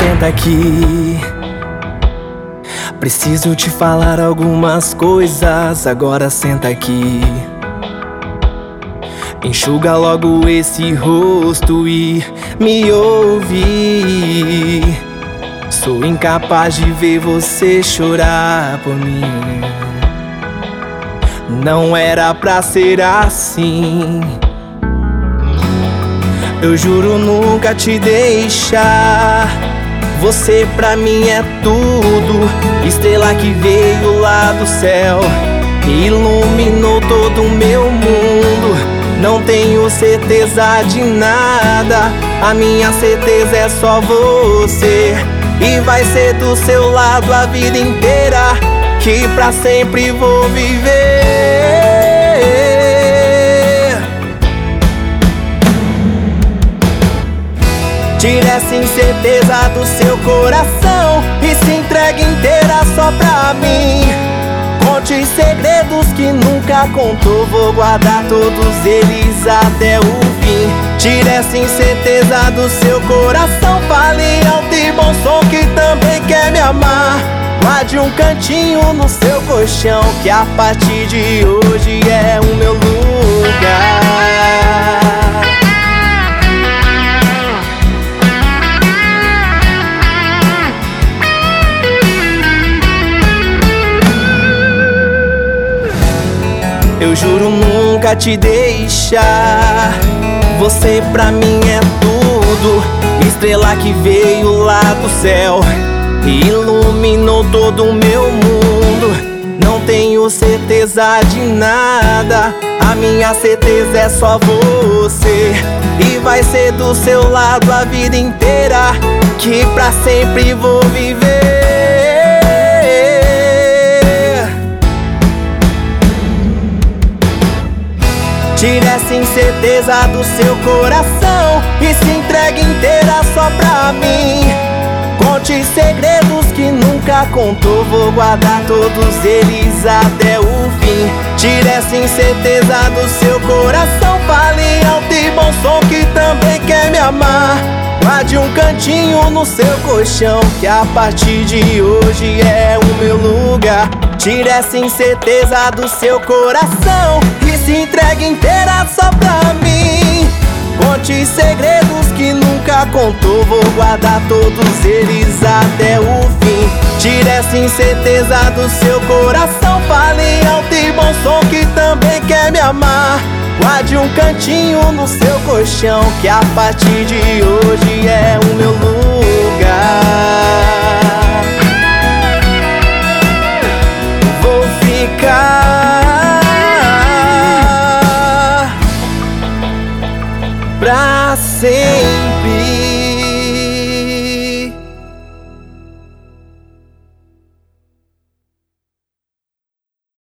senta aqui. Preciso te falar algumas coisas, agora senta aqui. Enxuga logo esse rosto e me ouve. Sou incapaz de ver você chorar por mim. Não era pra ser assim. Eu juro nunca te deixar. Você pra mim é tudo. Estrela que veio lá do céu, iluminou todo o meu mundo. Não tenho certeza de nada. A minha certeza é só você. E vai ser do seu lado a vida inteira. Que pra sempre vou viver. Tire essa incerteza do seu coração E se entregue inteira só pra mim. Conte segredos que nunca contou Vou guardar todos eles até o fim. Tire essa incerteza do seu coração Fale alto e bom som que também quer me amar. Guarde um cantinho no seu colchão Que a partir de hoje é o meu lugar Eu juro nunca te deixar. Você pra mim é tudo. Estrela que veio lá do céu e iluminou todo o meu mundo. Não tenho certeza de nada. A minha certeza é só você. E vai ser do seu lado a vida inteira. Que pra sempre vou viver. Tire essa incerteza do seu coração E se entregue inteira só pra mim. Conte segredos que nunca contou Vou guardar todos eles até o fim. Tire essa incerteza do seu coração Fale alto e bom som que também quer me amar. Guarde um cantinho no seu colchão Que a partir de hoje é o meu lugar. Tire essa incerteza do seu coração se entregue inteira só pra mim. Conte segredos que nunca contou, vou guardar todos eles até o fim. Tire essa incerteza do seu coração, fale alto e bom som que também quer me amar. Guarde um cantinho no seu colchão, que a partir de hoje é o meu lugar. Pra sempre.